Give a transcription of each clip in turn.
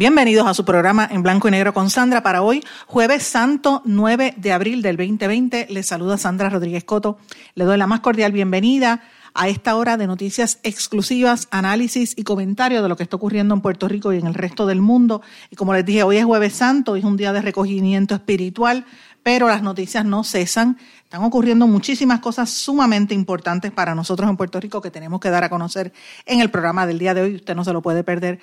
Bienvenidos a su programa en blanco y negro con Sandra para hoy, jueves santo 9 de abril del 2020. Les saluda Sandra Rodríguez Coto. Le doy la más cordial bienvenida a esta hora de noticias exclusivas, análisis y comentarios de lo que está ocurriendo en Puerto Rico y en el resto del mundo. Y como les dije, hoy es jueves santo, es un día de recogimiento espiritual, pero las noticias no cesan. Están ocurriendo muchísimas cosas sumamente importantes para nosotros en Puerto Rico que tenemos que dar a conocer en el programa del día de hoy. Usted no se lo puede perder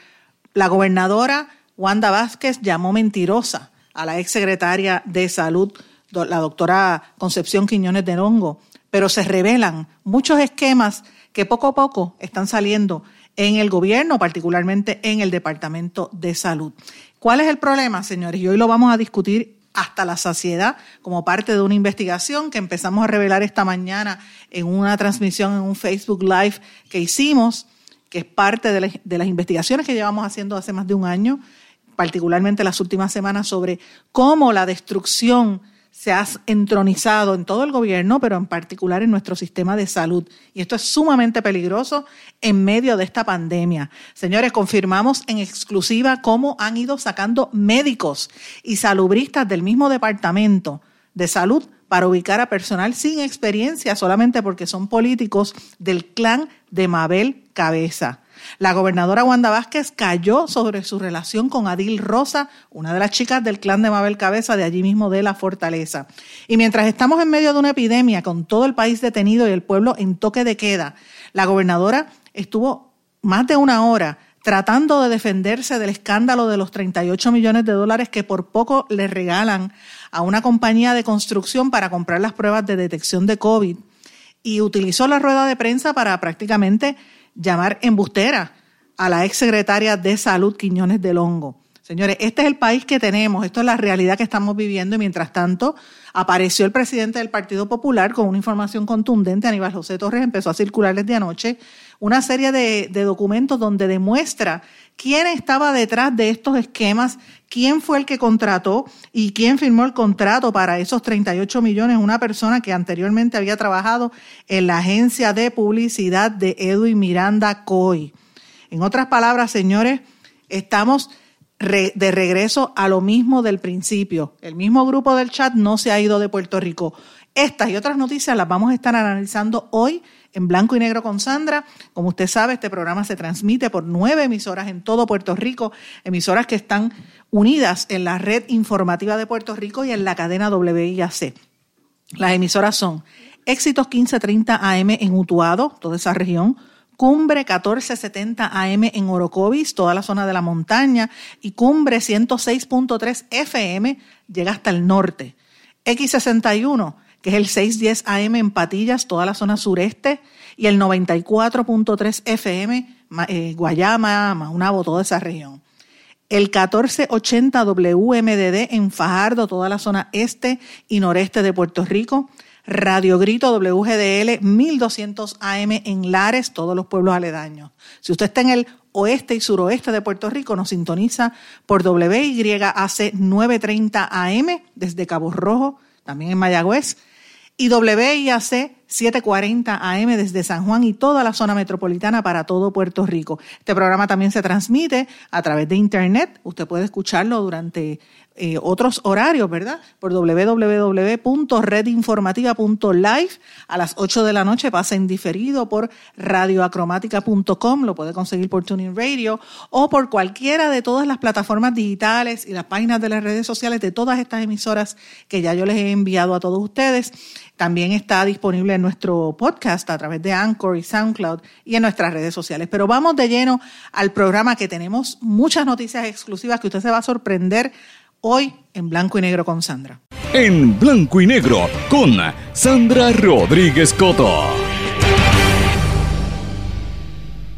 la gobernadora Wanda Vázquez llamó mentirosa a la exsecretaria de Salud, la doctora Concepción Quiñones de Longo, pero se revelan muchos esquemas que poco a poco están saliendo en el gobierno, particularmente en el Departamento de Salud. ¿Cuál es el problema, señores? Y hoy lo vamos a discutir hasta la saciedad como parte de una investigación que empezamos a revelar esta mañana en una transmisión en un Facebook Live que hicimos que es parte de, las investigaciones que llevamos haciendo hace más de un año, particularmente las últimas semanas, sobre cómo la destrucción se ha entronizado en todo el gobierno, pero en particular en nuestro sistema de salud. Y esto es sumamente peligroso en medio de esta pandemia. Señores, confirmamos en exclusiva cómo han ido sacando médicos y salubristas del mismo departamento de salud para ubicar a personal sin experiencia solamente porque son políticos del clan de Mabel Cabeza. La gobernadora Wanda Vázquez cayó sobre su relación con Adil Rosa, una de las chicas del clan de Mabel Cabeza de allí mismo de la fortaleza. Y mientras estamos en medio de una epidemia con todo el país detenido y el pueblo en toque de queda, la gobernadora estuvo más de una hora tratando de defenderse del escándalo de los 38 millones de dólares que por poco le regalan a una compañía de construcción para comprar las pruebas de detección de COVID y utilizó la rueda de prensa para prácticamente llamar embustera a la exsecretaria de Salud Quiñones del Hongo. Señores, este es el país que tenemos, esto es la realidad que estamos viviendo y mientras tanto apareció el presidente del Partido Popular con una información contundente, Aníbal José Torres empezó a circular desde anoche una serie de, documentos donde demuestra quién estaba detrás de estos esquemas, quién fue el que contrató y quién firmó el contrato para esos 38 millones, una persona que anteriormente había trabajado en la agencia de publicidad de Edwin Miranda Coy. En otras palabras, señores, estamos de regreso a lo mismo del principio. El mismo grupo del chat no se ha ido de Puerto Rico. Estas y otras noticias las vamos a estar analizando hoy en blanco y negro con Sandra. Como usted sabe, este programa se transmite por nueve emisoras en todo Puerto Rico, emisoras que están unidas en la red informativa de Puerto Rico y en la cadena WIAC. Las emisoras son Éxitos 1530 AM en Utuado, toda esa región, Cumbre 1470 AM en Orocovis, toda la zona de la montaña, y Cumbre 106.3 FM llega hasta el norte. X61 que es el 610 AM en Patillas, toda la zona sureste, y el 94.3 FM, eh, Guayama, Maunabo, toda esa región. El 1480 WMDD en Fajardo, toda la zona este y noreste de Puerto Rico. Radio Grito WGDL 1200 AM en Lares, todos los pueblos aledaños. Si usted está en el oeste y suroeste de Puerto Rico, nos sintoniza por WYAC 930 AM desde Cabo Rojo, también en Mayagüez, y WIAC 740 AM desde San Juan y toda la zona metropolitana para todo Puerto Rico. Este programa también se transmite a través de Internet. Usted puede escucharlo durante eh, otros horarios, ¿verdad? Por www.redinformativa.live a las 8 de la noche pasa en diferido por radioacromática.com, lo puede conseguir por Tuning Radio o por cualquiera de todas las plataformas digitales y las páginas de las redes sociales de todas estas emisoras que ya yo les he enviado a todos ustedes. También está disponible en nuestro podcast a través de Anchor y SoundCloud y en nuestras redes sociales. Pero vamos de lleno al programa que tenemos muchas noticias exclusivas que usted se va a sorprender hoy en blanco y negro con Sandra. En blanco y negro con Sandra Rodríguez Coto.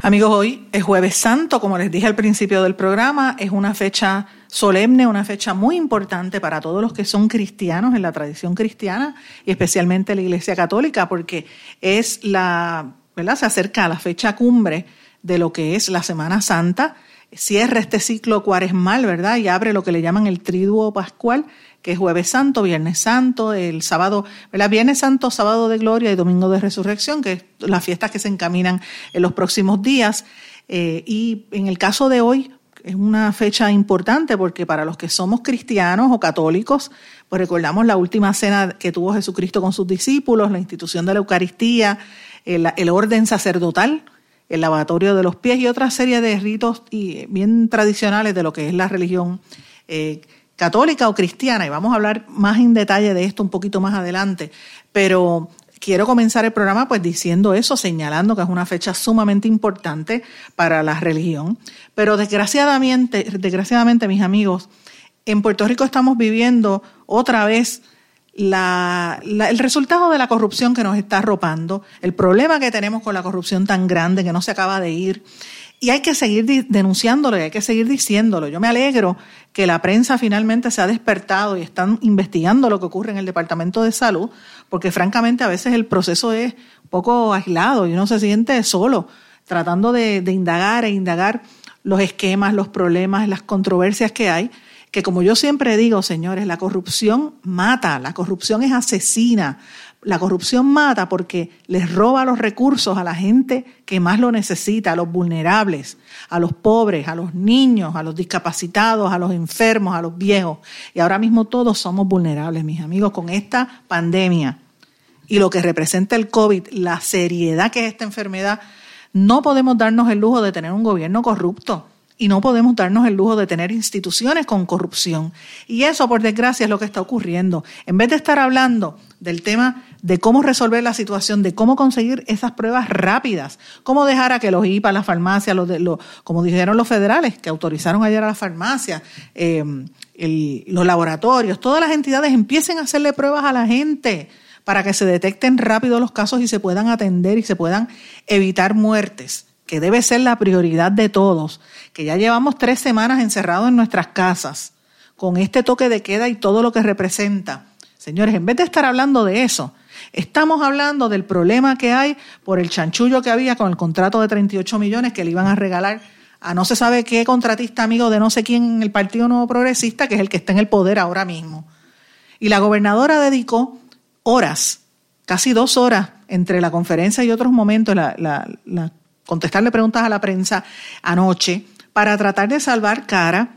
Amigos, hoy es jueves santo, como les dije al principio del programa, es una fecha solemne, una fecha muy importante para todos los que son cristianos en la tradición cristiana y especialmente la Iglesia Católica, porque es la, ¿verdad? Se acerca a la fecha cumbre de lo que es la Semana Santa, cierra este ciclo cuaresmal, ¿verdad? Y abre lo que le llaman el triduo pascual, que es jueves santo, viernes santo, el sábado, ¿verdad? Viernes santo, sábado de gloria y domingo de resurrección, que es las fiestas que se encaminan en los próximos días. Eh, y en el caso de hoy, es una fecha importante porque para los que somos cristianos o católicos, pues recordamos la última cena que tuvo Jesucristo con sus discípulos, la institución de la Eucaristía, el, orden sacerdotal, el lavatorio de los pies y otra serie de ritos y bien tradicionales de lo que es la religión eh, católica o cristiana. Y vamos a hablar más en detalle de esto un poquito más adelante. Pero quiero comenzar el programa pues diciendo eso, señalando que es una fecha sumamente importante para la religión. Pero desgraciadamente, desgraciadamente mis amigos, en Puerto Rico estamos viviendo otra vez el resultado de la corrupción que nos está arropando, el problema que tenemos con la corrupción tan grande que no se acaba de ir. Y hay que seguir denunciándolo y hay que seguir diciéndolo. Yo me alegro que la prensa finalmente se ha despertado y están investigando lo que ocurre en el Departamento de Salud, porque francamente a veces el proceso es poco aislado y uno se siente solo, tratando de indagar e indagar los esquemas, los problemas, las controversias que hay, que como yo siempre digo, señores, la corrupción mata, la corrupción es asesina, la corrupción mata porque les roba los recursos a la gente que más lo necesita, a los vulnerables, a los pobres, a los niños, a los discapacitados, a los enfermos, a los viejos. Y ahora mismo todos somos vulnerables, mis amigos, con esta pandemia. Y lo que representa el COVID, la seriedad que es esta enfermedad, no podemos darnos el lujo de tener un gobierno corrupto y no podemos darnos el lujo de tener instituciones con corrupción. Y eso, por desgracia, es lo que está ocurriendo. En vez de estar hablando del tema de cómo resolver la situación, de cómo conseguir esas pruebas rápidas, cómo dejar a que los IPA, las farmacias, los de, como dijeron los federales, que autorizaron ayer a las farmacias, eh, los laboratorios, todas las entidades empiecen a hacerle pruebas a la gente para que se detecten rápido los casos y se puedan atender y se puedan evitar muertes que debe ser la prioridad de todos, que ya llevamos tres semanas encerrados en nuestras casas, con este toque de queda y todo lo que representa. Señores, en vez de estar hablando de eso, estamos hablando del problema que hay por el chanchullo que había con el contrato de 38 millones que le iban a regalar a no se sabe qué contratista amigo de no sé quién en el Partido Nuevo Progresista, que es el que está en el poder ahora mismo. Y la gobernadora dedicó horas, casi dos horas, entre la conferencia y otros momentos, la, la contestarle preguntas a la prensa anoche para tratar de salvar cara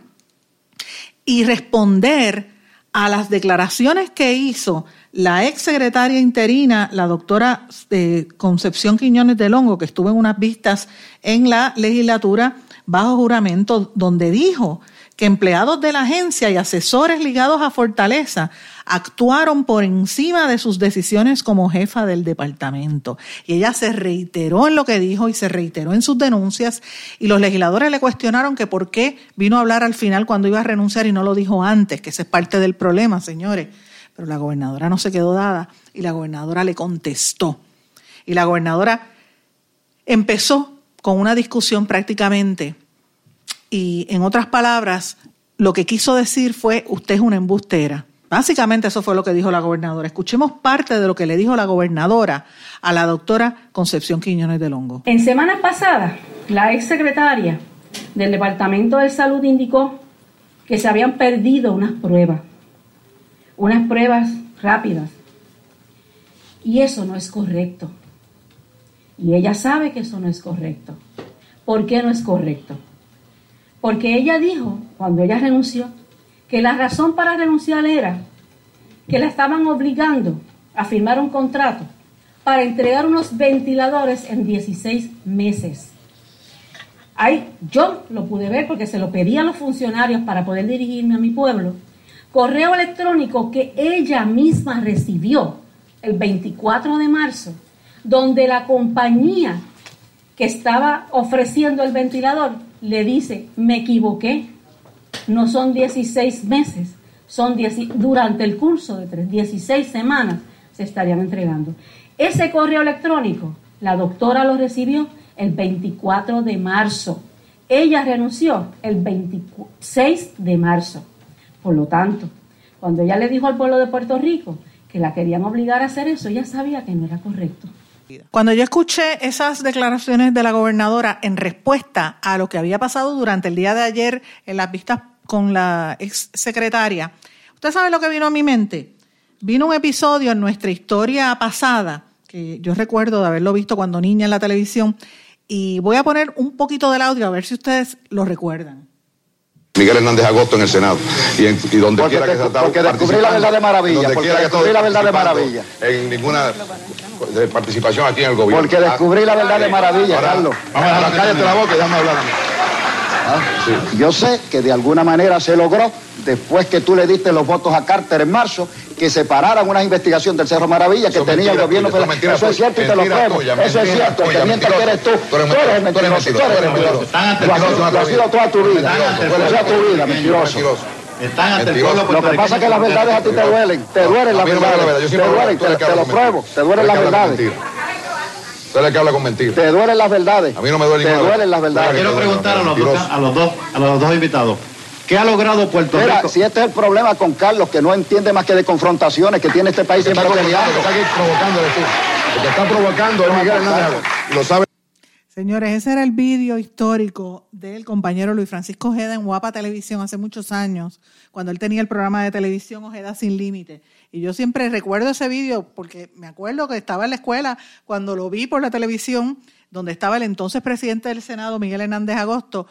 y responder a las declaraciones que hizo la ex secretaria interina, la doctora eh, Concepción Quiñones de Longo, que estuvo en unas vistas en la legislatura bajo juramento, donde dijo que empleados de la agencia y asesores ligados a Fortaleza actuaron por encima de sus decisiones como jefa del departamento. Y ella se reiteró en lo que dijo y se reiteró en sus denuncias y los legisladores le cuestionaron que por qué vino a hablar al final cuando iba a renunciar y no lo dijo antes, que ese es parte del problema, señores. Pero la gobernadora no se quedó dada y la gobernadora le contestó. Y la gobernadora empezó con una discusión prácticamente y en otras palabras, lo que quiso decir fue, usted es una embustera. Básicamente eso fue lo que dijo la gobernadora. Escuchemos parte de lo que le dijo la gobernadora a la doctora Concepción Quiñones de Longo. En semanas pasadas, la ex secretaria del Departamento de Salud indicó que se habían perdido unas pruebas, unas pruebas rápidas. Y eso no es correcto. Y ella sabe que eso no es correcto. ¿Por qué no es correcto? Porque ella dijo, cuando ella renunció, que la razón para renunciar era que la estaban obligando a firmar un contrato para entregar unos ventiladores en 16 meses. Ahí, yo lo pude ver porque se lo pedí a los funcionarios para poder dirigirme a mi pueblo. Correo electrónico que ella misma recibió el 24 de marzo, donde la compañía que estaba ofreciendo el ventilador le dice, me equivoqué, no son 16 meses, son durante el curso de 16 semanas se estarían entregando. Ese correo electrónico, la doctora lo recibió el 24 de marzo. Ella renunció el 26 de marzo. Por lo tanto, cuando ella le dijo al pueblo de Puerto Rico que la querían obligar a hacer eso, ella sabía que no era correcto. Cuando yo escuché esas declaraciones de la gobernadora en respuesta a lo que había pasado durante el día de ayer en las vistas con la ex secretaria, ¿usted sabe lo que vino a mi mente? Vino un episodio en nuestra historia pasada, que yo recuerdo de haberlo visto cuando niña en la televisión, y voy a poner un poquito del audio a ver si ustedes lo recuerdan. Miguel Hernández Agosto en el Senado y, en, y donde porque quiera que se te, Porque descubrí la verdad de maravilla. Porque descubrí la verdad de maravilla. En ninguna de participación aquí en el gobierno. Porque descubrí la verdad de maravilla, Ahora, Carlos. Vamos a dejar cállate la boca y déjame hablar a mí. ¿Ah? Yo sé que de alguna manera se logró, después que tú le diste los votos a Carter en marzo, que separaran una investigación del Cerro Maravilla que Eso tenía mentira el gobierno tuya, eso federal. mentira Eso es cierto y te lo pruebo. Eso es cierto. Tuya, que miente que eres tú. Tú eres mentiroso. Tú eres mentiroso. Lo has sido toda tu vida. Toda tu vida, mentiroso. Están ante el Mentiroso. pueblo Lo que pasa es que las verdades a ti te duelen. Te duelen las verdades. Te duelen, te te lo pruebo. Te duelen las verdades. eres el que habla con mentira. Te duelen las verdades. A mí no me duele Te duelen las verdad. verdades. Quiero preguntar a los, dos, Mentiroso. a los dos, a los dos invitados. ¿Qué ha logrado Puerto Mira, Rico? si este es el problema con Carlos, que no entiende más que de confrontaciones que tiene este país Que está siempre provocando, que está aquí tú. El que está provocando es Miguel Hernández lo sabe. Señores, ese era el vídeo histórico del compañero Luis Francisco Ojeda en Guapa Televisión hace muchos años, cuando él tenía el programa de televisión Ojeda Sin Límite. Y yo siempre recuerdo ese vídeo porque me acuerdo que estaba en la escuela cuando lo vi por la televisión, donde estaba el entonces presidente del Senado, Miguel Hernández Agosto,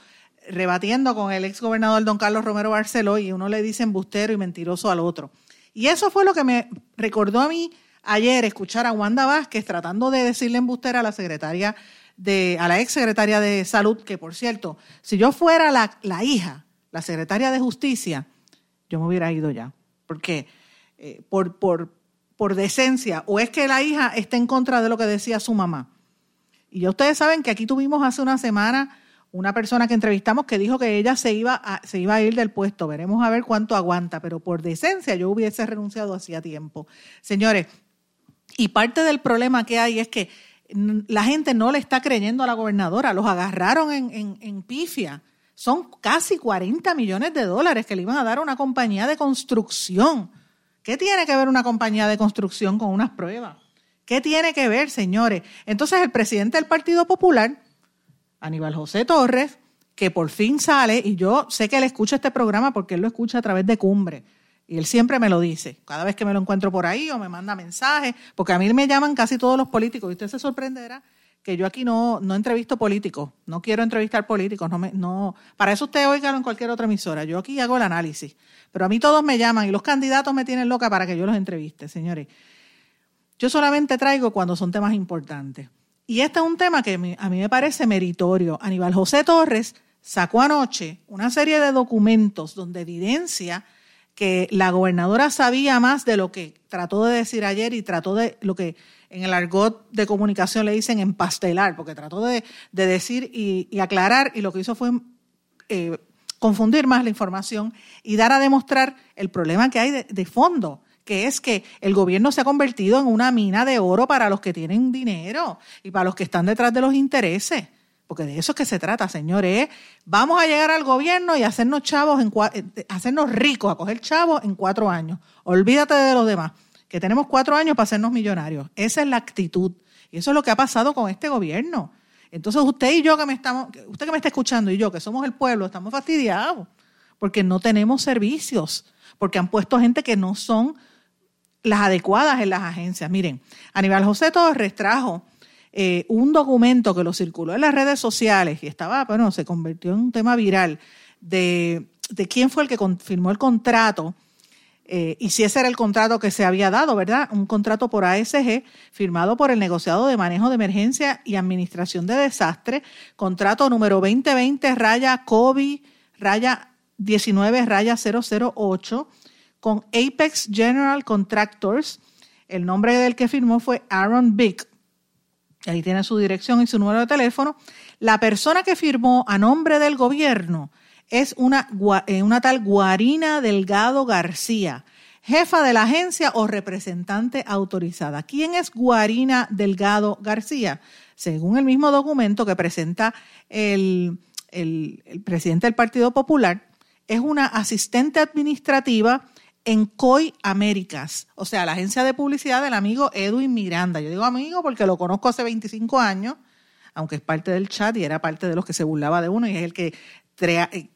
rebatiendo con el ex gobernador don Carlos Romero Barceló y uno le dice embustero y mentiroso al otro. Y eso fue lo que me recordó a mí ayer escuchar a Wanda Vázquez tratando de decirle embustera a la secretaria de, a la ex secretaria de salud, que por cierto, si yo fuera la, la hija, la secretaria de justicia, yo me hubiera ido ya. Porque eh, por, por, por decencia, o es que la hija está en contra de lo que decía su mamá. Y ya ustedes saben que aquí tuvimos hace una semana una persona que entrevistamos que dijo que ella se iba a, se iba a ir del puesto. Veremos a ver cuánto aguanta, pero por decencia yo hubiese renunciado hacía tiempo. Señores, y parte del problema que hay es que la gente no le está creyendo a la gobernadora. Los agarraron en, en, pifia. Son casi 40 millones de dólares que le iban a dar a una compañía de construcción. ¿Qué tiene que ver una compañía de construcción con unas pruebas? ¿Qué tiene que ver, señores? Entonces el presidente del Partido Popular, Aníbal José Torres, que por fin sale, y yo sé que él escucha este programa porque él lo escucha a través de Cumbre, y él siempre me lo dice, cada vez que me lo encuentro por ahí o me manda mensajes, porque a mí me llaman casi todos los políticos, y usted se sorprenderá que yo aquí no, no entrevisto políticos, no quiero entrevistar políticos, no me, no, para eso usted oígalo en cualquier otra emisora, yo aquí hago el análisis, pero a mí todos me llaman y los candidatos me tienen loca para que yo los entreviste, señores. Yo solamente traigo cuando son temas importantes. Y este es un tema que a mí me parece meritorio. Aníbal José Torres sacó anoche una serie de documentos donde evidencia que la gobernadora sabía más de lo que trató de decir ayer y trató de lo que en el argot de comunicación le dicen empastelar, porque trató de, de decir y, aclarar y lo que hizo fue eh, confundir más la información y dar a demostrar el problema que hay de fondo que es que el gobierno se ha convertido en una mina de oro para los que tienen dinero y para los que están detrás de los intereses. Porque de eso es que se trata, señores. Vamos a llegar al gobierno y hacernos chavos, en hacernos ricos, a coger chavos en cuatro años. Olvídate de los demás, que tenemos cuatro años para hacernos millonarios. Esa es la actitud. Y eso es lo que ha pasado con este gobierno. Entonces usted y yo que me estamos, usted que me está escuchando y yo que somos el pueblo, estamos fastidiados porque no tenemos servicios, porque han puesto gente que no son las adecuadas en las agencias. Miren, Aníbal José Torres trajo eh, un documento que lo circuló en las redes sociales y estaba, bueno, se convirtió en un tema viral de, de quién fue el que firmó el contrato eh, y si ese era el contrato que se había dado, ¿verdad? Un contrato por ASG firmado por el negociado de manejo de emergencia y administración de desastre, contrato número 2020 raya COVID raya 19 raya 008 con Apex General Contractors. El nombre del que firmó fue Aaron Big. Ahí tiene su dirección y su número de teléfono. La persona que firmó a nombre del gobierno es una, una tal Guarina Delgado García. jefa de la agencia o representante autorizada. ¿Quién es Guarina Delgado García? Según el mismo documento que presenta el, el presidente del Partido Popular, es una asistente administrativa en COI Américas, o sea, la agencia de publicidad del amigo Edwin Miranda. Yo digo amigo porque lo conozco hace 25 años, aunque es parte del chat y era parte de los que se burlaba de uno y es el que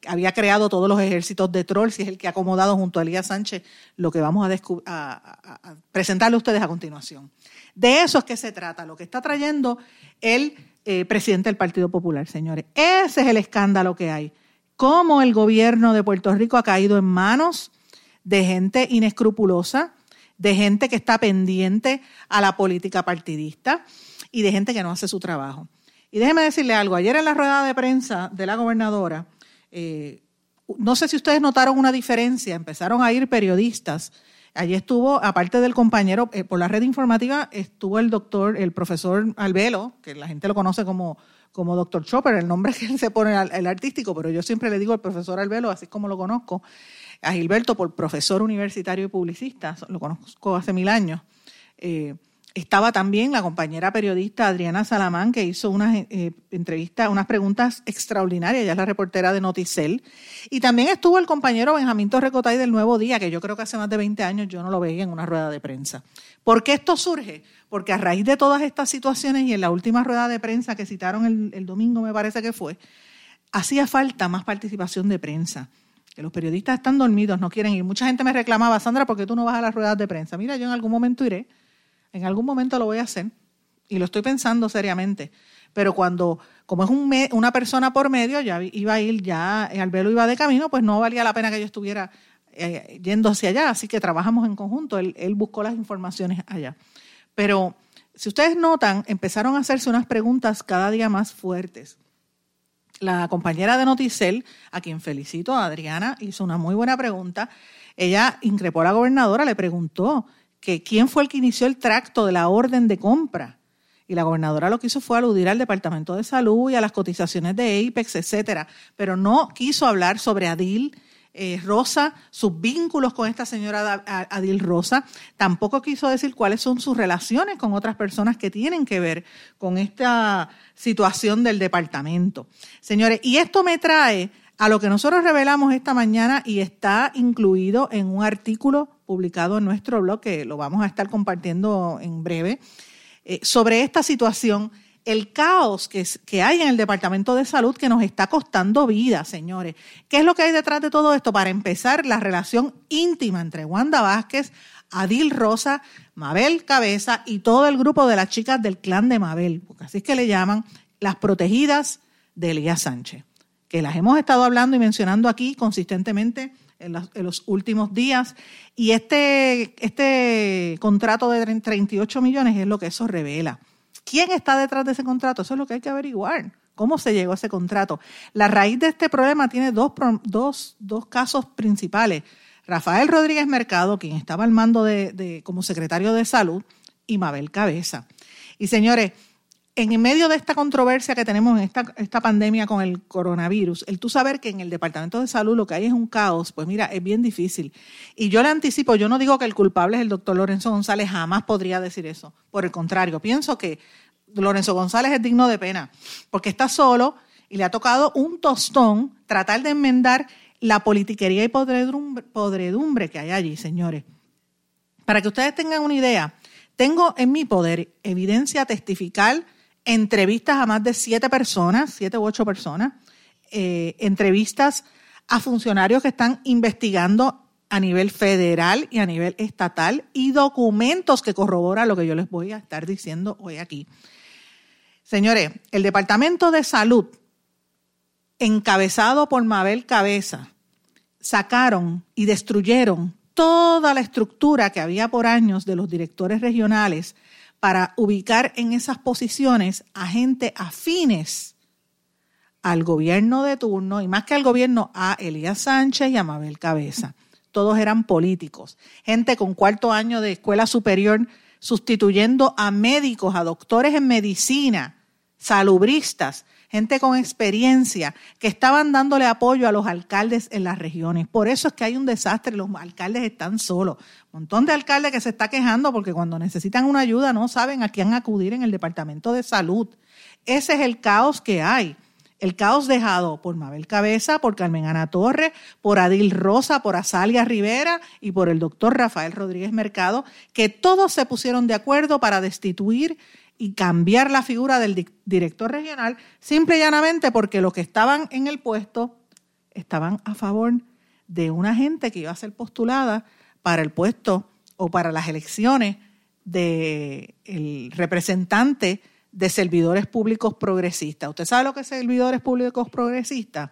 había creado todos los ejércitos de trolls y es el que ha acomodado junto a Elías Sánchez lo que vamos a, presentarle a ustedes a continuación. De eso es que se trata, lo que está trayendo el eh, presidente del Partido Popular, señores. Ese es el escándalo que hay. Cómo el gobierno de Puerto Rico ha caído en manos de gente inescrupulosa, de gente que está pendiente a la política partidista y de gente que no hace su trabajo. Y déjeme decirle algo, ayer en la rueda de prensa de la gobernadora, eh, no sé si ustedes notaron una diferencia, empezaron a ir periodistas. Allí estuvo, aparte del compañero, eh, por la red informativa, estuvo el doctor, el profesor Albelo, que la gente lo conoce como, como doctor Chopper, el nombre que él se pone el artístico, pero yo siempre le digo al profesor Albelo, así como lo conozco a Gilberto por profesor universitario y publicista, lo conozco hace mil años. Eh, estaba también la compañera periodista Adriana Salamán, que hizo unas eh, entrevistas, unas preguntas extraordinarias, ella es la reportera de Noticel. Y también estuvo el compañero Benjamín Torrecotay del Nuevo Día, que yo creo que hace más de 20 años yo no lo veía en una rueda de prensa. ¿Por qué esto surge? Porque a raíz de todas estas situaciones y en la última rueda de prensa que citaron el, el domingo, me parece que fue, hacía falta más participación de prensa que los periodistas están dormidos, no quieren ir. Mucha gente me reclamaba, Sandra, ¿por qué tú no vas a las ruedas de prensa? Mira, yo en algún momento iré, en algún momento lo voy a hacer y lo estoy pensando seriamente. Pero cuando, como es un una persona por medio, ya iba a ir, ya el velo iba de camino, pues no valía la pena que yo estuviera eh, yendo hacia allá. Así que trabajamos en conjunto. Él buscó las informaciones allá. Pero si ustedes notan, empezaron a hacerse unas preguntas cada día más fuertes la compañera de Noticel, a quien felicito, Adriana, hizo una muy buena pregunta. Ella increpó a la gobernadora, le preguntó que quién fue el que inició el tracto de la orden de compra. Y la gobernadora lo que hizo fue aludir al Departamento de Salud y a las cotizaciones de Apex, etcétera, pero no quiso hablar sobre Adil eh, Rosa, sus vínculos con esta señora Adil Rosa. Tampoco quiso decir cuáles son sus relaciones con otras personas que tienen que ver con esta situación del departamento. Señores, y esto me trae a lo que nosotros revelamos esta mañana y está incluido en un artículo publicado en nuestro blog, que lo vamos a estar compartiendo en breve, eh, sobre esta situación el caos que, hay en el Departamento de Salud que nos está costando vida, señores. ¿Qué es lo que hay detrás de todo esto? Para empezar, la relación íntima entre Wanda Vázquez, Adil Rosa, Mabel Cabeza y todo el grupo de las chicas del clan de Mabel, porque así es que le llaman las protegidas de Elías Sánchez, que las hemos estado hablando y mencionando aquí consistentemente en los, en los, últimos días. Y este, este contrato de 38 millones es lo que eso revela. ¿Quién está detrás de ese contrato? Eso es lo que hay que averiguar. ¿Cómo se llegó a ese contrato? La raíz de este problema tiene dos, dos, dos casos principales. Rafael Rodríguez Mercado, quien estaba al mando de, como secretario de Salud, y Mabel Cabeza. Y señores, en medio de esta controversia que tenemos en esta, esta, pandemia con el coronavirus, el tú saber que en el Departamento de Salud lo que hay es un caos, pues mira, es bien difícil. Y yo le anticipo, yo no digo que el culpable es el doctor Lorenzo González, jamás podría decir eso. Por el contrario, pienso que Lorenzo González es digno de pena, porque está solo y le ha tocado un tostón tratar de enmendar la politiquería y podredumbre, que hay allí, señores. Para que ustedes tengan una idea, tengo en mi poder evidencia testifical entrevistas a más de siete personas, siete u ocho personas, eh, entrevistas a funcionarios que están investigando a nivel federal y a nivel estatal y documentos que corroboran lo que yo les voy a estar diciendo hoy aquí. Señores, el Departamento de Salud, encabezado por Mabel Cabeza, sacaron y destruyeron toda la estructura que había por años de los directores regionales para ubicar en esas posiciones a gente afines al gobierno de turno y más que al gobierno a Elías Sánchez y a Mabel Cabeza. Todos eran políticos, gente con cuarto año de escuela superior sustituyendo a médicos, a doctores en medicina, salubristas, gente con experiencia, que estaban dándole apoyo a los alcaldes en las regiones. Por eso es que hay un desastre, los alcaldes están solos. Un montón de alcaldes que se está quejando porque cuando necesitan una ayuda no saben a quién acudir en el Departamento de Salud. Ese es el caos que hay. El caos dejado por Mabel Cabeza, por Carmen Ana Torres, por Adil Rosa, por Azalia Rivera y por el doctor Rafael Rodríguez Mercado, que todos se pusieron de acuerdo para destituir y cambiar la figura del director regional, simple y llanamente porque los que estaban en el puesto estaban a favor de una gente que iba a ser postulada para el puesto o para las elecciones del representante de servidores públicos progresistas. ¿Usted sabe lo que es servidores públicos progresistas?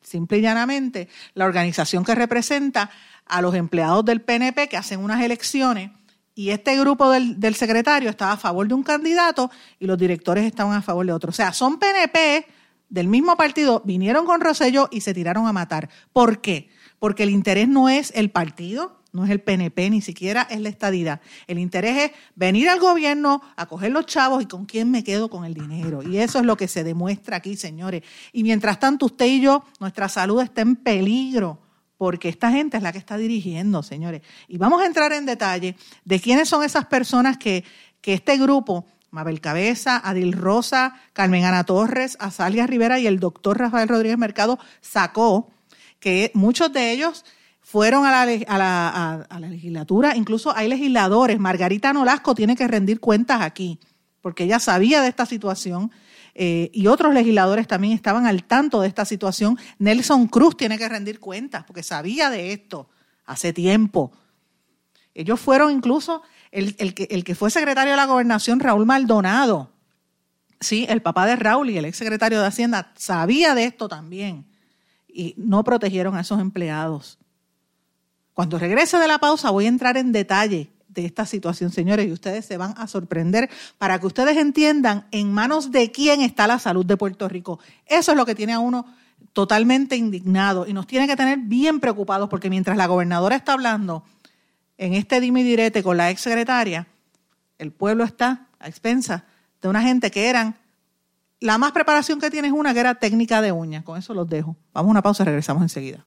Simple y llanamente, la organización que representa a los empleados del PNP que hacen unas elecciones y este grupo del, secretario estaba a favor de un candidato y los directores estaban a favor de otro. O sea, son PNP del mismo partido, vinieron con Rosello y se tiraron a matar. ¿Por qué? Porque el interés no es el partido, no es el PNP, ni siquiera es la estadidad. El interés es venir al gobierno a coger los chavos y con quién me quedo con el dinero. Y eso es lo que se demuestra aquí, señores. Y mientras tanto, usted y yo, nuestra salud está en peligro porque esta gente es la que está dirigiendo, señores. Y vamos a entrar en detalle de quiénes son esas personas que, que este grupo, Mabel Cabeza, Adil Rosa, Carmen Ana Torres, Azalia Rivera y el doctor Rafael Rodríguez Mercado sacó, que muchos de ellos fueron a la, a, la, a la, legislatura, incluso hay legisladores, Margarita Nolasco tiene que rendir cuentas aquí, porque ella sabía de esta situación eh, y otros legisladores también estaban al tanto de esta situación. Nelson Cruz tiene que rendir cuentas porque sabía de esto hace tiempo. Ellos fueron incluso el, que, el que fue secretario de la gobernación, Raúl Maldonado. Sí, el papá de Raúl y el ex secretario de Hacienda sabía de esto también y no protegieron a esos empleados. Cuando regrese de la pausa voy a entrar en detalle de esta situación, señores, y ustedes se van a sorprender para que ustedes entiendan en manos de quién está la salud de Puerto Rico. Eso es lo que tiene a uno totalmente indignado y nos tiene que tener bien preocupados porque mientras la gobernadora está hablando en este dime y direte con la ex secretaria, el pueblo está a expensas de una gente que eran la más preparación que tiene es una que era técnica de uñas. Con eso los dejo. Vamos a una pausa, regresamos enseguida.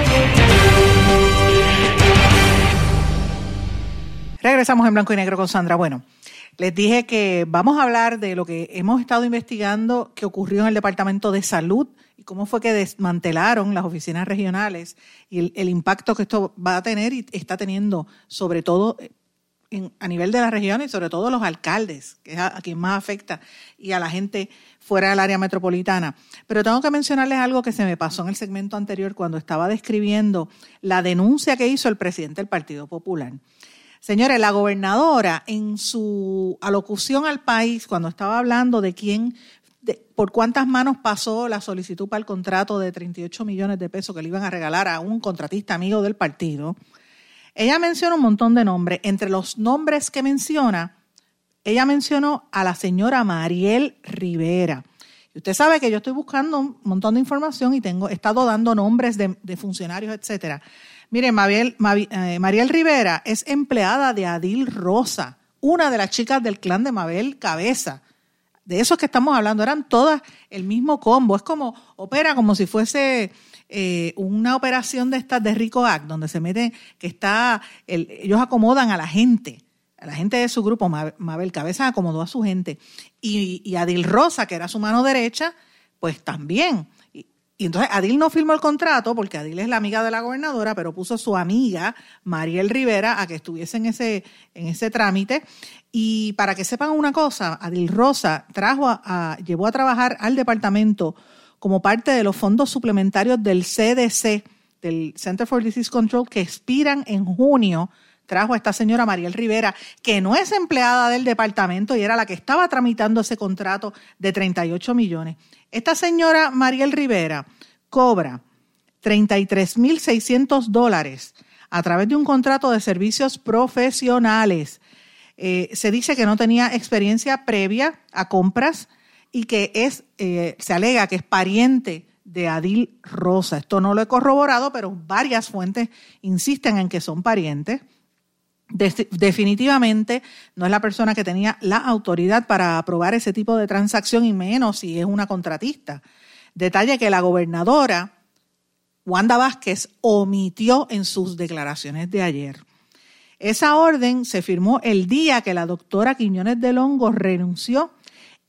Regresamos en blanco y negro con Sandra. Bueno, les dije que vamos a hablar de lo que hemos estado investigando que ocurrió en el Departamento de Salud y cómo fue que desmantelaron las oficinas regionales y el, impacto que esto va a tener y está teniendo, sobre todo a nivel de la región y sobre todo los alcaldes, que es a, quien más afecta, y a la gente fuera del área metropolitana. Pero tengo que mencionarles algo que se me pasó en el segmento anterior cuando estaba describiendo la denuncia que hizo el presidente del Partido Popular. Señores, la gobernadora en su alocución al país, cuando estaba hablando de quién, por cuántas manos pasó la solicitud para el contrato de 38 millones de pesos que le iban a regalar a un contratista amigo del partido, ella menciona un montón de nombres. Entre los nombres que menciona, ella mencionó a la señora Mariel Rivera. Usted sabe que yo estoy buscando un montón de información y tengo, estado dando nombres de, de funcionarios, etcétera. Mire, Mabel, eh, Mariel Rivera es empleada de Adil Rosa, una de las chicas del clan de Mabel Cabeza. De esos que estamos hablando, eran todas el mismo combo. Es como, opera como si fuese eh, una operación de estas de Rico Act, donde se mete, que está, ellos acomodan a la gente, a la gente de su grupo. Mabel Cabeza acomodó a su gente. Y, y Adil Rosa, que era su mano derecha, pues también. Y entonces Adil no firmó el contrato porque Adil es la amiga de la gobernadora, pero puso su amiga Mariel Rivera a que estuviese en ese, en ese trámite. Y para que sepan una cosa, Adil Rosa trajo a, llevó a trabajar al departamento como parte de los fondos suplementarios del CDC, del Center for Disease Control, que expiran en junio trajo a esta señora Mariel Rivera, que no es empleada del departamento y era la que estaba tramitando ese contrato de 38 millones. Esta señora Mariel Rivera cobra 33.600 dólares a través de un contrato de servicios profesionales. Eh, se dice que no tenía experiencia previa a compras y que es, eh, se alega que es pariente de Adil Rosa. Esto no lo he corroborado, pero varias fuentes insisten en que son parientes. Definitivamente no es la persona que tenía la autoridad para aprobar ese tipo de transacción y menos si es una contratista. Detalle que la gobernadora Wanda Vázquez omitió en sus declaraciones de ayer. Esa orden se firmó el día que la doctora Quiñones de Longo renunció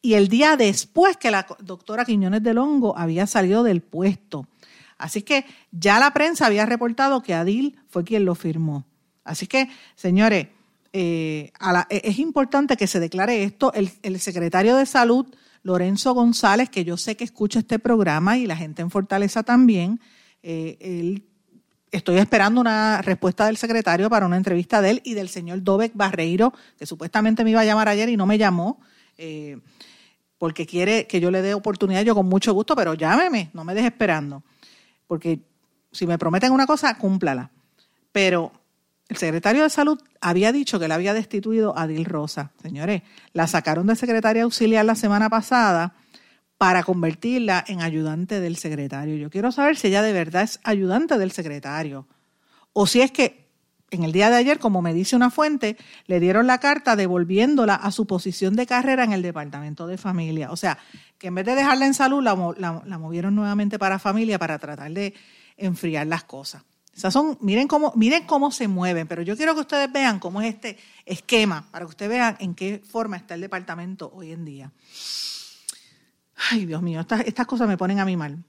y el día después que la doctora Quiñones de Longo había salido del puesto. Así que ya la prensa había reportado que Adil fue quien lo firmó. Así que, señores, eh, es importante que se declare esto. El, secretario de Salud, Lorenzo González, que yo sé que escucha este programa y la gente en Fortaleza también, eh, estoy esperando una respuesta del secretario para una entrevista de él y del señor Dobek Barreiro, que supuestamente me iba a llamar ayer y no me llamó, eh, porque quiere que yo le dé oportunidad, yo con mucho gusto, pero llámeme, no me deje esperando, porque si me prometen una cosa, cúmplala. Pero el secretario de Salud había dicho que le había destituido a Dil Rosa. Señores, la sacaron de secretaria auxiliar la semana pasada para convertirla en ayudante del secretario. Yo quiero saber si ella de verdad es ayudante del secretario o si es que en el día de ayer, como me dice una fuente, le dieron la carta devolviéndola a su posición de carrera en el Departamento de Familia. O sea, que en vez de dejarla en salud, la, movieron nuevamente para familia para tratar de enfriar las cosas. Esas son, miren cómo, miren cómo se mueven, pero yo quiero que ustedes vean cómo es este esquema, para que ustedes vean en qué forma está el departamento hoy en día. Ay, Dios mío, estas, cosas me ponen a mí mal.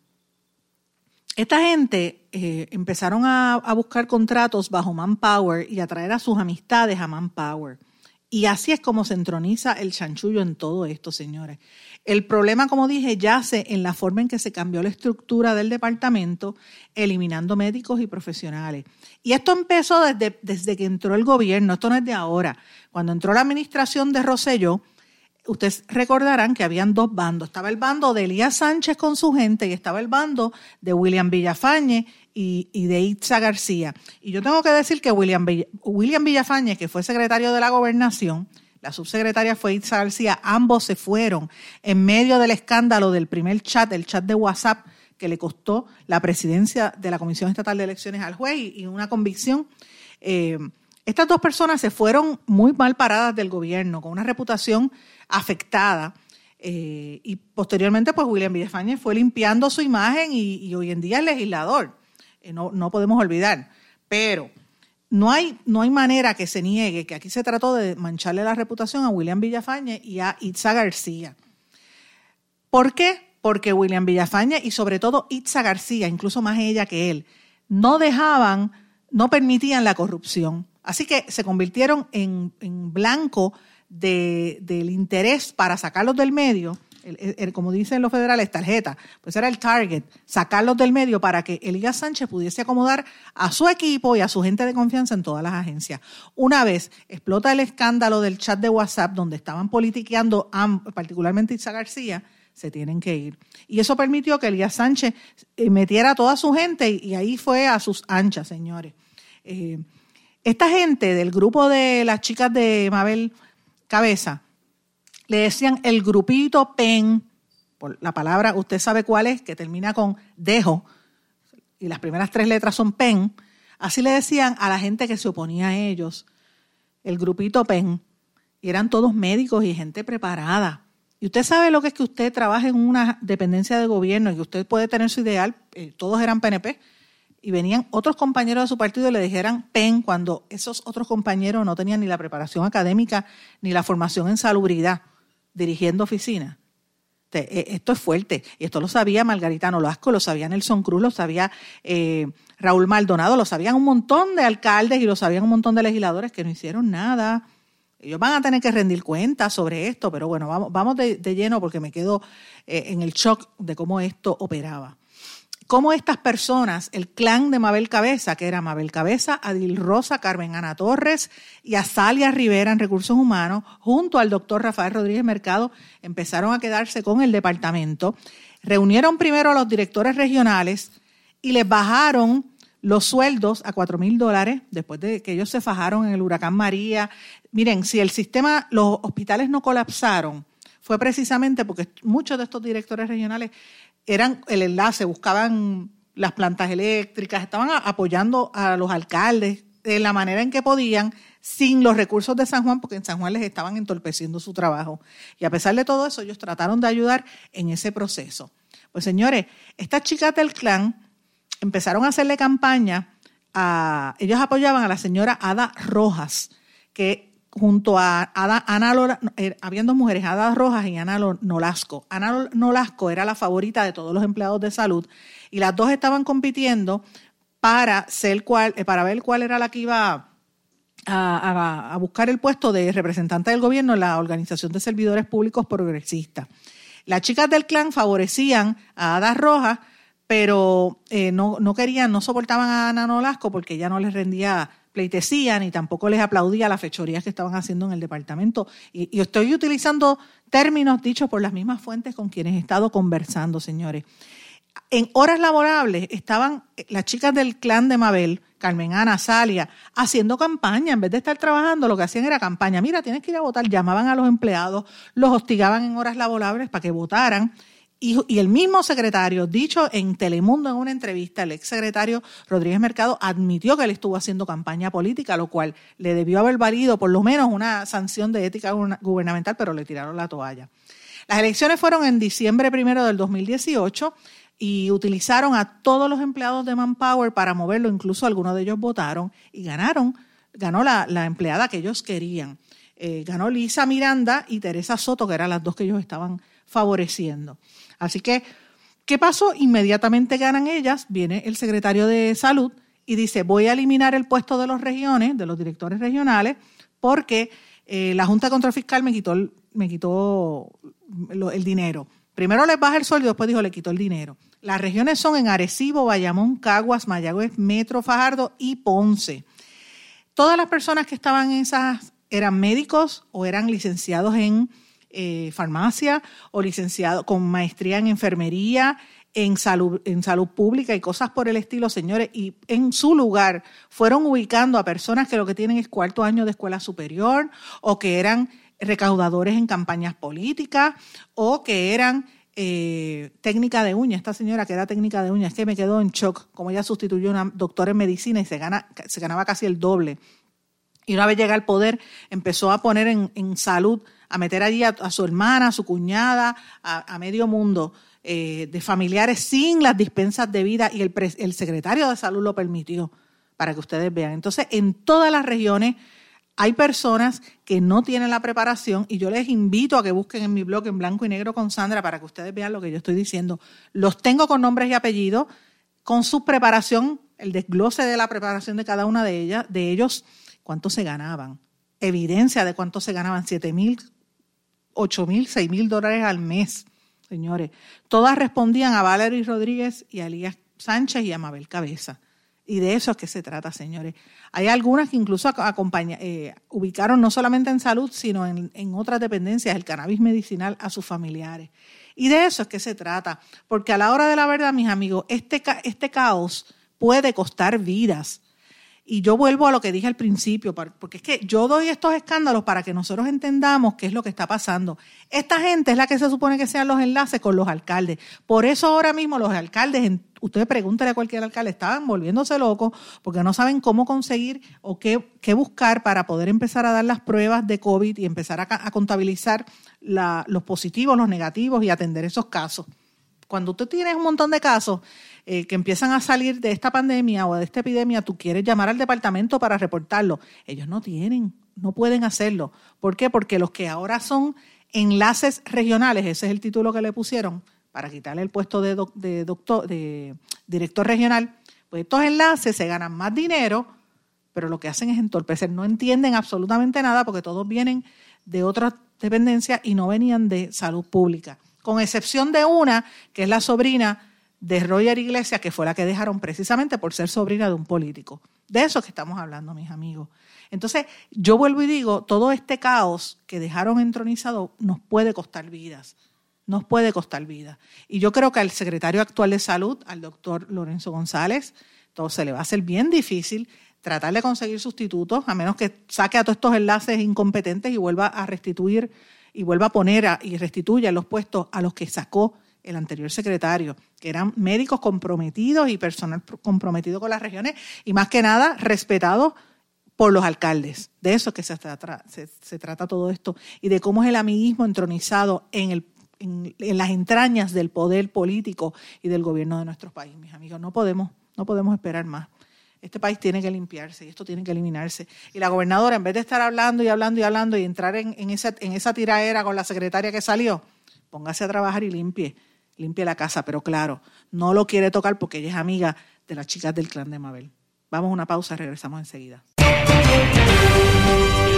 Esta gente eh, empezaron a, buscar contratos bajo Manpower y a traer a sus amistades a Manpower. Y así es como se entroniza el chanchullo en todo esto, señores. El problema, como dije, yace en la forma en que se cambió la estructura del departamento, eliminando médicos y profesionales. Y esto empezó desde, desde que entró el gobierno, esto no es de ahora. Cuando entró la administración de Rosselló, ustedes recordarán que habían dos bandos. Estaba el bando de Elías Sánchez con su gente y estaba el bando de William Villafañe y, de Itza García. Y yo tengo que decir que William, William Villafañe, que fue secretario de la gobernación, la subsecretaria fue Itza García, ambos se fueron en medio del escándalo del primer chat, el chat de WhatsApp, que le costó la presidencia de la Comisión Estatal de Elecciones al juez y, una convicción. Eh, estas dos personas se fueron muy mal paradas del gobierno, con una reputación afectada. Eh, y posteriormente, pues William Villafañez fue limpiando su imagen y, hoy en día es legislador. No, no, podemos olvidar. Pero no hay, no hay manera que se niegue que aquí se trató de mancharle la reputación a William Villafañez y a Itza García. ¿Por qué? Porque William Villafañez y sobre todo Itza García, incluso más ella que él, no dejaban, no permitían la corrupción. Así que se convirtieron en, en blanco del interés para sacarlos del medio, como dicen los federales, tarjeta, pues era el target, sacarlos del medio para que Elías Sánchez pudiese acomodar a su equipo y a su gente de confianza en todas las agencias. Una vez explota el escándalo del chat de WhatsApp donde estaban politiqueando, particularmente Isa García, se tienen que ir. Y eso permitió que Elías Sánchez eh, metiera a toda su gente y, ahí fue a sus anchas, señores. Eh, esta gente del grupo de las chicas de Mabel cabeza, le decían el grupito PEN, por la palabra, usted sabe cuál es, que termina con dejo, y las primeras tres letras son PEN, así le decían a la gente que se oponía a ellos, el grupito PEN, y eran todos médicos y gente preparada. Y usted sabe lo que es que usted trabaja en una dependencia de gobierno y que usted puede tener su ideal, eh, todos eran PNP, y venían otros compañeros de su partido y le dijeran PEN cuando esos otros compañeros no tenían ni la preparación académica ni la formación en salubridad dirigiendo oficinas. E, esto es fuerte. Y esto lo sabía Margarita Nolasco, lo sabía Nelson Cruz, lo sabía eh, Raúl Maldonado, lo sabían un montón de alcaldes y lo sabían un montón de legisladores que no hicieron nada. Ellos van a tener que rendir cuentas sobre esto, pero bueno, vamos, vamos de, lleno porque me quedo eh, en el shock de cómo esto operaba cómo estas personas, el clan de Mabel Cabeza, que era Mabel Cabeza, Adil Rosa, Carmen Ana Torres y Azalia Rivera en Recursos Humanos, junto al doctor Rafael Rodríguez Mercado, empezaron a quedarse con el departamento. Reunieron primero a los directores regionales y les bajaron los sueldos a cuatro mil dólares después de que ellos se fajaron en el huracán María. Miren, si el sistema, los hospitales no colapsaron, fue precisamente porque muchos de estos directores regionales eran el enlace, buscaban las plantas eléctricas, estaban apoyando a los alcaldes de la manera en que podían, sin los recursos de San Juan, porque en San Juan les estaban entorpeciendo su trabajo. Y a pesar de todo eso, ellos trataron de ayudar en ese proceso. Pues señores, estas chicas del clan empezaron a hacerle campaña a, ellos apoyaban a la señora Ada Rojas, que junto a Ana Lola, eh, habían dos mujeres, Ada Rojas y Ana Nolasco. Ana Nolasco era la favorita de todos los empleados de salud y las dos estaban compitiendo para, ser eh, para ver cuál era la que iba a, a, buscar el puesto de representante del gobierno en la Organización de Servidores Públicos Progresistas. Las chicas del clan favorecían a Ada Rojas, pero eh, no, no querían, no soportaban a Ana Nolasco porque ella no les rendía pleitesía ni tampoco les aplaudía las fechorías que estaban haciendo en el departamento. Y, estoy utilizando términos dichos por las mismas fuentes con quienes he estado conversando, señores. En horas laborables estaban las chicas del clan de Mabel, Carmen Ana, Salia, haciendo campaña. En vez de estar trabajando, lo que hacían era campaña. Mira, tienes que ir a votar. Llamaban a los empleados, los hostigaban en horas laborables para que votaran y, el mismo secretario, dicho en Telemundo en una entrevista, el ex secretario Rodríguez Mercado admitió que él estuvo haciendo campaña política, lo cual le debió haber valido por lo menos una sanción de ética gubernamental, pero le tiraron la toalla. Las elecciones fueron en diciembre primero del 2018 y utilizaron a todos los empleados de Manpower para moverlo, incluso algunos de ellos votaron y ganaron, ganó la, empleada que ellos querían. Eh, ganó Lisa Miranda y Teresa Soto, que eran las dos que ellos estaban favoreciendo. Así que, ¿qué pasó? Inmediatamente ganan ellas, viene el secretario de salud y dice, voy a eliminar el puesto de los regiones, de los directores regionales, porque eh, la Junta Control Fiscal me quitó, el, me quitó el dinero. Primero les baja el sueldo y después dijo, le quitó el dinero. Las regiones son en Arecibo, Bayamón, Caguas, Mayagüez, Metro, Fajardo y Ponce. Todas las personas que estaban en esas eran médicos o eran licenciados en eh, farmacia o licenciado con maestría en enfermería, en salud, en salud pública y cosas por el estilo, señores, y en su lugar fueron ubicando a personas que lo que tienen es cuarto año de escuela superior o que eran recaudadores en campañas políticas o que eran eh, técnica de uña. Esta señora que era técnica de uña, es que me quedó en shock, como ella sustituyó a una doctora en medicina y se, gana, se ganaba casi el doble. Y una vez llega al poder, empezó a poner en, en salud a meter allí a, su hermana, a su cuñada, a, medio mundo eh, de familiares sin las dispensas de vida y el, el secretario de salud lo permitió, para que ustedes vean. Entonces, en todas las regiones hay personas que no tienen la preparación y yo les invito a que busquen en mi blog en blanco y negro con Sandra para que ustedes vean lo que yo estoy diciendo. Los tengo con nombres y apellidos, con su preparación, el desglose de la preparación de cada una de ellas, de ellos, cuánto se ganaban, evidencia de cuánto se ganaban, siete mil 8 mil, 6 mil dólares al mes, señores. Todas respondían a Valery Rodríguez y a Elías Sánchez y a Mabel Cabeza. Y de eso es que se trata, señores. Hay algunas que incluso eh, ubicaron no solamente en salud, sino en, en, otras dependencias, el cannabis medicinal a sus familiares. Y de eso es que se trata. Porque a la hora de la verdad, mis amigos, este, este caos puede costar vidas. Y yo vuelvo a lo que dije al principio, porque es que yo doy estos escándalos para que nosotros entendamos qué es lo que está pasando. Esta gente es la que se supone que sean los enlaces con los alcaldes. Por eso ahora mismo los alcaldes, ustedes pregúntenle a cualquier alcalde, estaban volviéndose locos porque no saben cómo conseguir o qué, qué buscar para poder empezar a dar las pruebas de COVID y empezar a, contabilizar los positivos, los negativos y atender esos casos. Cuando usted tiene un montón de casos, eh, que empiezan a salir de esta pandemia o de esta epidemia, tú quieres llamar al departamento para reportarlo. Ellos no tienen, no pueden hacerlo. ¿Por qué? Porque los que ahora son enlaces regionales, ese es el título que le pusieron para quitarle el puesto de, de, doctor, de director regional, pues estos enlaces se ganan más dinero, pero lo que hacen es entorpecer. No entienden absolutamente nada porque todos vienen de otras dependencias y no venían de salud pública, con excepción de una, que es la sobrina de Roger Iglesias, que fue la que dejaron precisamente por ser sobrina de un político. De eso que estamos hablando, mis amigos. Entonces, yo vuelvo y digo, todo este caos que dejaron entronizado nos puede costar vidas. nos puede costar vida. Y yo creo que al secretario actual de salud, al doctor Lorenzo González, todo se le va a hacer bien difícil tratar de conseguir sustitutos, a menos que saque a todos estos enlaces incompetentes y vuelva a restituir y vuelva a poner y restituya los puestos a los que sacó el anterior secretario, que eran médicos comprometidos y personal comprometido con las regiones y más que nada respetados por los alcaldes. De eso que se trata, todo esto y de cómo es el amiguismo entronizado en, las entrañas del poder político y del gobierno de nuestro país, mis amigos. No podemos, no podemos esperar más. Este país tiene que limpiarse y esto tiene que eliminarse. Y la gobernadora, en vez de estar hablando y hablando y hablando y entrar en, esa, en esa tiraera con la secretaria que salió, póngase a trabajar y limpie, limpie la casa. Pero claro, no lo quiere tocar porque ella es amiga de las chicas del clan de Mabel. Vamos a una pausa, regresamos enseguida.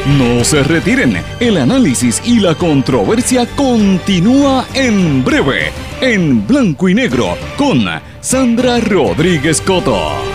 No se retiren, el análisis y la controversia continúa en breve, en blanco y negro, con Sandra Rodríguez Coto.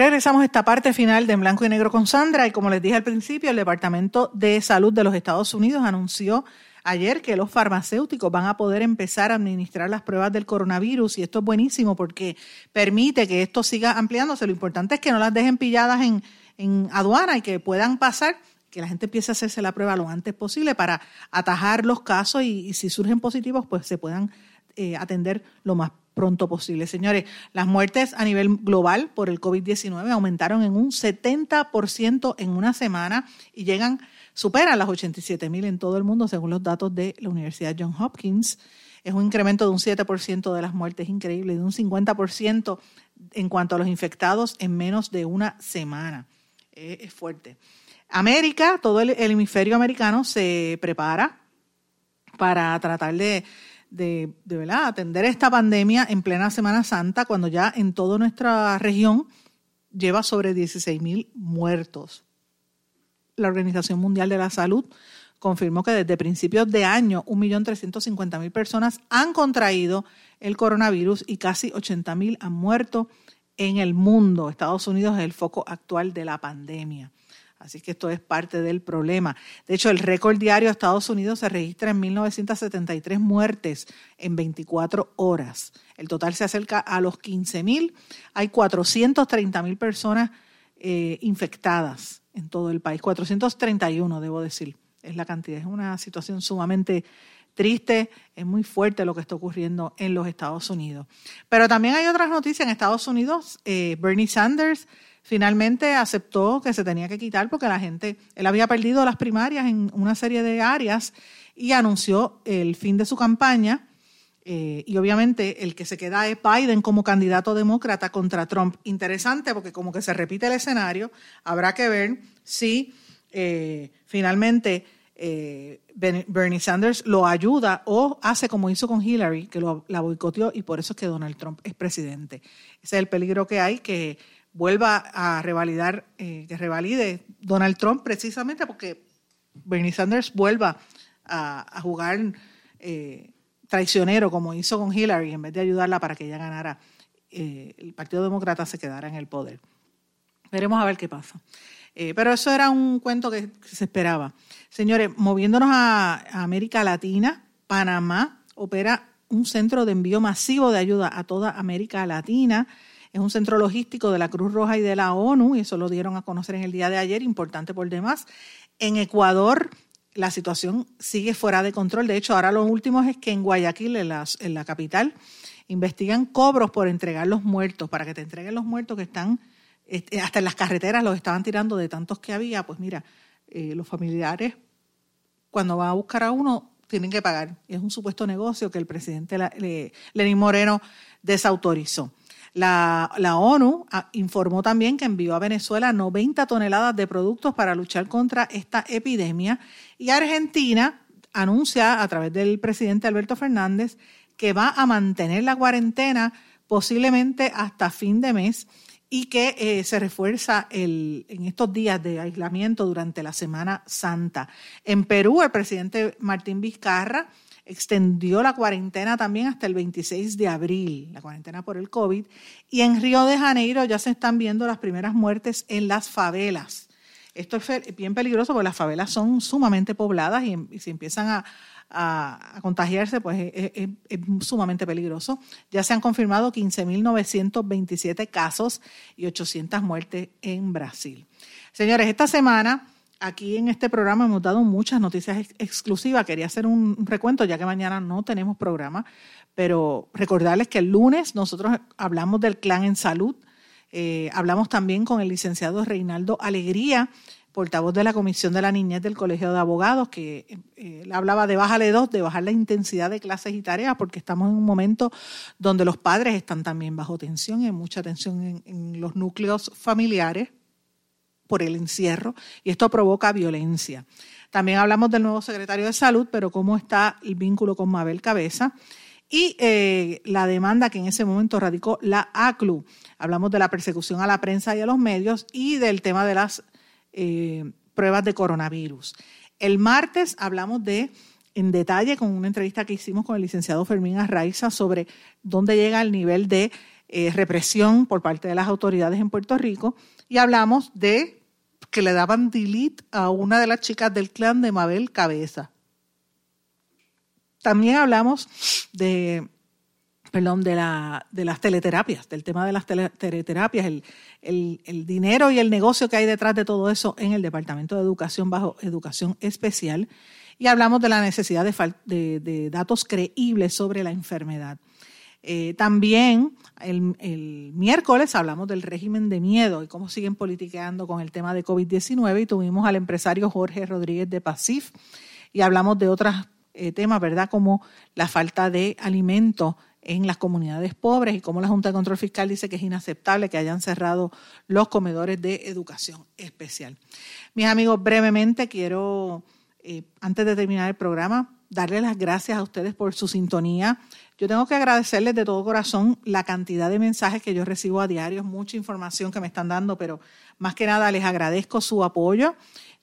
Regresamos a esta parte final de En Blanco y Negro con Sandra y como les dije al principio, el Departamento de Salud de los Estados Unidos anunció ayer que los farmacéuticos van a poder empezar a administrar las pruebas del coronavirus y esto es buenísimo porque permite que esto siga ampliándose. Lo importante es que no las dejen pilladas en, aduana y que puedan pasar que la gente empiece a hacerse la prueba lo antes posible para atajar los casos y, si surgen positivos, pues se puedan eh, atender lo más pronto posible. Señores, las muertes a nivel global por el COVID-19 aumentaron en un 70% en una semana y llegan, superan las 87 mil en todo el mundo, según los datos de la Universidad Johns Hopkins. Es un incremento de un 7% de las muertes, increíble, de un 50% en cuanto a los infectados en menos de una semana. es fuerte. América, todo el hemisferio americano se prepara para tratar de de, ¿verdad? atender esta pandemia en plena Semana Santa, cuando ya en toda nuestra región lleva sobre 16 mil muertos. La Organización Mundial de la Salud confirmó que desde principios de año 1.350.000 personas han contraído el coronavirus y casi 80.000 han muerto en el mundo. Estados Unidos es el foco actual de la pandemia. Así que esto es parte del problema. De hecho, el récord diario de Estados Unidos se registra en 1973 muertes en 24 horas. El total se acerca a los 15.000. Hay 430.000 personas eh, infectadas en todo el país. 431, debo decir, es la cantidad. Es una situación sumamente triste, es muy fuerte lo que está ocurriendo en los Estados Unidos. Pero también hay otras noticias en Estados Unidos. Eh, Bernie Sanders finalmente aceptó que se tenía que quitar porque la gente, él había perdido las primarias en una serie de áreas y anunció el fin de su campaña. Eh, y obviamente el que se queda es Biden como candidato demócrata contra Trump. Interesante porque como que se repite el escenario, habrá que ver si eh, finalmente eh, Bernie Sanders lo ayuda o hace como hizo con Hillary, que lo, la boicoteó y por eso es que Donald Trump es presidente. Ese es el peligro que hay, que vuelva a revalidar, eh, que revalide Donald Trump precisamente porque Bernie Sanders vuelva a, jugar eh, traicionero como hizo con Hillary en vez de ayudarla para que ella ganara. el Partido Demócrata se quedara en el poder. Veremos a ver qué pasa. pero eso era un cuento que se esperaba. Señores, moviéndonos a, América Latina, Panamá opera un centro de envío masivo de ayuda a toda América Latina. Es un centro logístico de la Cruz Roja y de la ONU, y eso lo dieron a conocer en el día de ayer, importante por demás. En Ecuador, la situación sigue fuera de control. De hecho, ahora lo último es que en Guayaquil, en la, capital, investigan cobros por entregar los muertos, para que te entreguen los muertos que están, este, hasta en las carreteras los estaban tirando de tantos que había. Pues mira, eh, los familiares, cuando van a buscar a uno, tienen que pagar. Es un supuesto negocio que el presidente Lenín Moreno desautorizó. La, ONU ah, informó también que envió a Venezuela 90 toneladas de productos para luchar contra esta epidemia y Argentina anuncia a través del presidente Alberto Fernández que va a mantener la cuarentena posiblemente hasta fin de mes y que eh, se refuerza el, en estos días de aislamiento durante la Semana Santa. En Perú, el presidente Martín Vizcarra extendió la cuarentena también hasta el 26 de abril, la cuarentena por el COVID, y en Río de Janeiro ya se están viendo las primeras muertes en las favelas. Esto es bien peligroso porque las favelas son sumamente pobladas y, y se empiezan a, a, contagiarse, pues es, sumamente peligroso. Ya se han confirmado 15.927 casos y 800 muertes en Brasil. Señores, esta semana aquí en este programa hemos dado muchas noticias exclusivas. Quería hacer un recuento, ya que mañana no tenemos programa, pero recordarles que el lunes nosotros hablamos del clan en salud. Eh, hablamos también con el licenciado Reinaldo Alegría portavoz de la Comisión de la Niñez del Colegio de Abogados, que eh, hablaba de bajarle dos, de bajar la intensidad de clases y tareas, porque estamos en un momento donde los padres están también bajo tensión, hay mucha tensión en, los núcleos familiares por el encierro, y esto provoca violencia. También hablamos del nuevo secretario de Salud, pero cómo está el vínculo con Mabel Cabeza y eh, la demanda que en ese momento radicó la ACLU. Hablamos de la persecución a la prensa y a los medios y del tema de las eh, pruebas de coronavirus. El martes hablamos de en detalle con una entrevista que hicimos con el licenciado Fermín Arraiza sobre dónde llega el nivel de eh, represión por parte de las autoridades en Puerto Rico y hablamos de que le daban delete a una de las chicas del clan de Mabel Cabeza. También hablamos de perdón, de, la, de las teleterapias, del tema de las teleterapias, el, el, dinero y el negocio que hay detrás de todo eso en el Departamento de Educación bajo Educación Especial. Y hablamos de la necesidad de, de, datos creíbles sobre la enfermedad. Eh, también el, miércoles hablamos del régimen de miedo y cómo siguen politiqueando con el tema de COVID-19 y tuvimos al empresario Jorge Rodríguez de Pasif y hablamos de otros eh, temas, ¿verdad? Como la falta de alimento en las comunidades pobres y cómo la Junta de Control Fiscal dice que es inaceptable que hayan cerrado los comedores de educación especial. Mis amigos, brevemente quiero, eh, antes de terminar el programa, darle las gracias a ustedes por su sintonía. Yo tengo que agradecerles de todo corazón la cantidad de mensajes que yo recibo a diario, mucha información que me están dando, pero más que nada les agradezco su apoyo.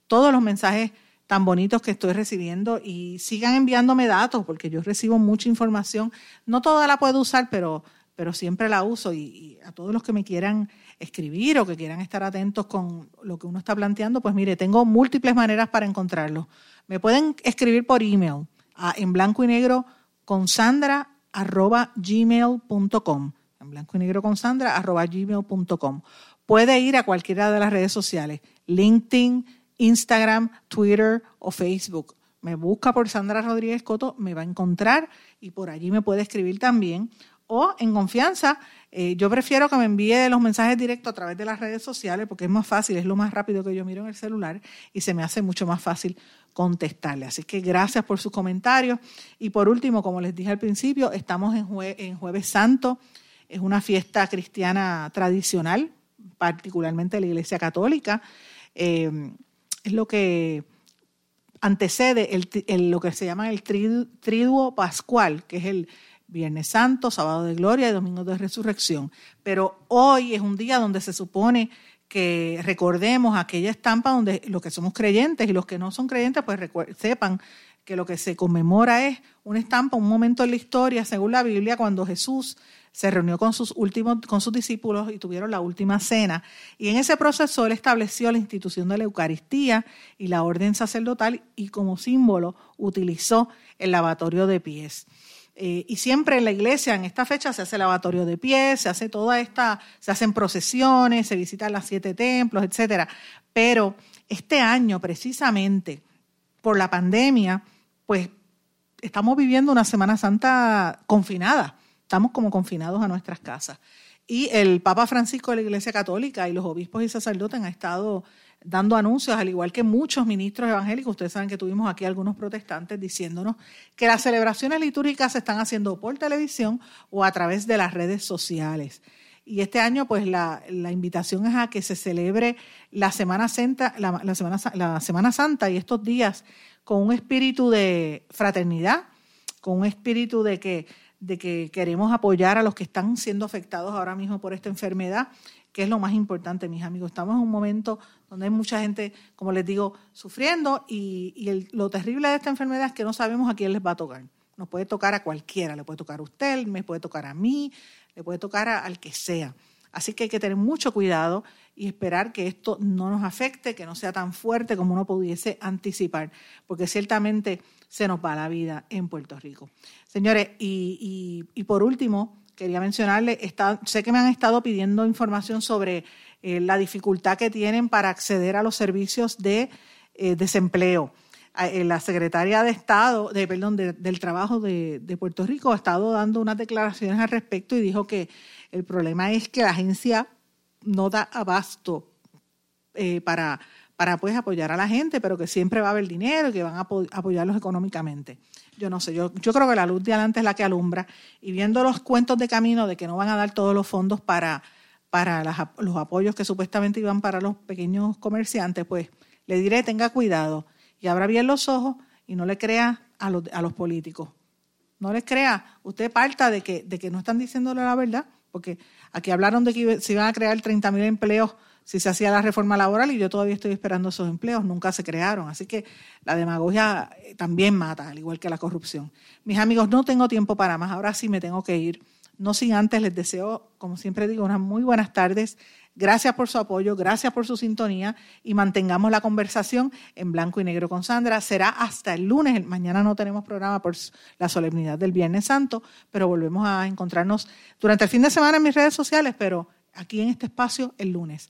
Todos los mensajes tan bonitos que estoy recibiendo y sigan enviándome datos porque yo recibo mucha información. No toda la puedo usar, pero, pero siempre la uso y, a todos los que me quieran escribir o que quieran estar atentos con lo que uno está planteando, pues mire, tengo múltiples maneras para encontrarlo. Me pueden escribir por email a en blanco y negro con sandra arroba gmail.com en blanco y negro con sandra arroba gmail.com puede ir a cualquiera de las redes sociales LinkedIn, Instagram, Twitter o Facebook. Me busca por Sandra Rodríguez Coto, me va a encontrar y por allí me puede escribir también o en confianza. Eh, yo prefiero que me envíe los mensajes directos a través de las redes sociales porque es más fácil, es lo más rápido que yo miro en el celular y se me hace mucho más fácil contestarle. Así que gracias por sus comentarios. Y por último, como les dije al principio, estamos en, Jueves Santo. Es una fiesta cristiana tradicional, particularmente la Iglesia Católica. Eh, es lo que antecede el, lo que se llama el triduo pascual, que es el Viernes Santo, Sábado de Gloria y Domingo de Resurrección. Pero hoy es un día donde se supone que recordemos aquella estampa donde los que somos creyentes y los que no son creyentes, pues sepan que lo que se conmemora es una estampa, un momento en la historia, según la Biblia, cuando Jesús se reunió con sus últimos, con sus discípulos y tuvieron la última cena. Y en ese proceso él estableció la institución de la Eucaristía y la orden sacerdotal y como símbolo utilizó el lavatorio de pies. Eh, y siempre en la iglesia, en esta fecha, se hace lavatorio de pies, se hace toda esta, se hacen procesiones, se visitan los siete templos, etcétera. Pero este año, precisamente, por la pandemia, pues estamos viviendo una Semana Santa confinada. Estamos como confinados a nuestras casas. Y el Papa Francisco de la Iglesia Católica y los obispos y sacerdotes han estado dando anuncios, al igual que muchos ministros evangélicos. Ustedes saben que tuvimos aquí algunos protestantes diciéndonos que las celebraciones litúrgicas se están haciendo por televisión o a través de las redes sociales. Y este año, pues la, invitación es a que se celebre la Semana, Santa, la, Semana, la Semana Santa y estos días con un espíritu de fraternidad, con un espíritu de que, de que queremos apoyar a los que están siendo afectados ahora mismo por esta enfermedad que es lo más importante, mis amigos. Estamos en un momento donde hay mucha gente, como les digo, sufriendo y, lo terrible de esta enfermedad es que no sabemos a quién les va a tocar. Nos puede tocar a cualquiera, le puede tocar a usted, me puede tocar a mí, le puede tocar al que sea. Así que hay que tener mucho cuidado y esperar que esto no nos afecte, que no sea tan fuerte como uno pudiese anticipar, porque ciertamente se nos va la vida en Puerto Rico. Señores, y, y por último, quería mencionarle, sé que me han estado pidiendo información sobre eh, la dificultad que tienen para acceder a los servicios de eh, desempleo. Eh, la secretaria de Estado, de, perdón, del Trabajo de, Puerto Rico ha estado dando unas declaraciones al respecto y dijo que el problema es que la agencia no da abasto para, para pues, apoyar a la gente, pero que siempre va a haber dinero y que van a apoyarlos económicamente yo no sé, yo, yo creo que la luz de adelante es la que alumbra y viendo los cuentos de camino de que no van a dar todos los fondos para, para los apoyos que supuestamente iban para los pequeños comerciantes, pues le diré tenga cuidado y abra bien los ojos y no le crea a los, a los políticos. No les crea, usted parta de que, de que no están diciéndole la verdad, porque aquí hablaron de que se iban a crear 30.000 empleos si se hacía la reforma laboral y yo todavía estoy esperando esos empleos, nunca se crearon. Así que la demagogia eh, también mata, al igual que la corrupción. Mis amigos, no tengo tiempo para más, ahora sí me tengo que ir. No sin antes les deseo, como siempre digo, unas muy buenas tardes. Gracias por su apoyo, gracias por su sintonía y mantengamos la conversación en blanco y negro con Sandra. Será hasta el lunes. Mañana no tenemos programa por la solemnidad del Viernes Santo, pero volvemos a encontrarnos durante el fin de semana en mis redes sociales, pero aquí en este espacio el lunes.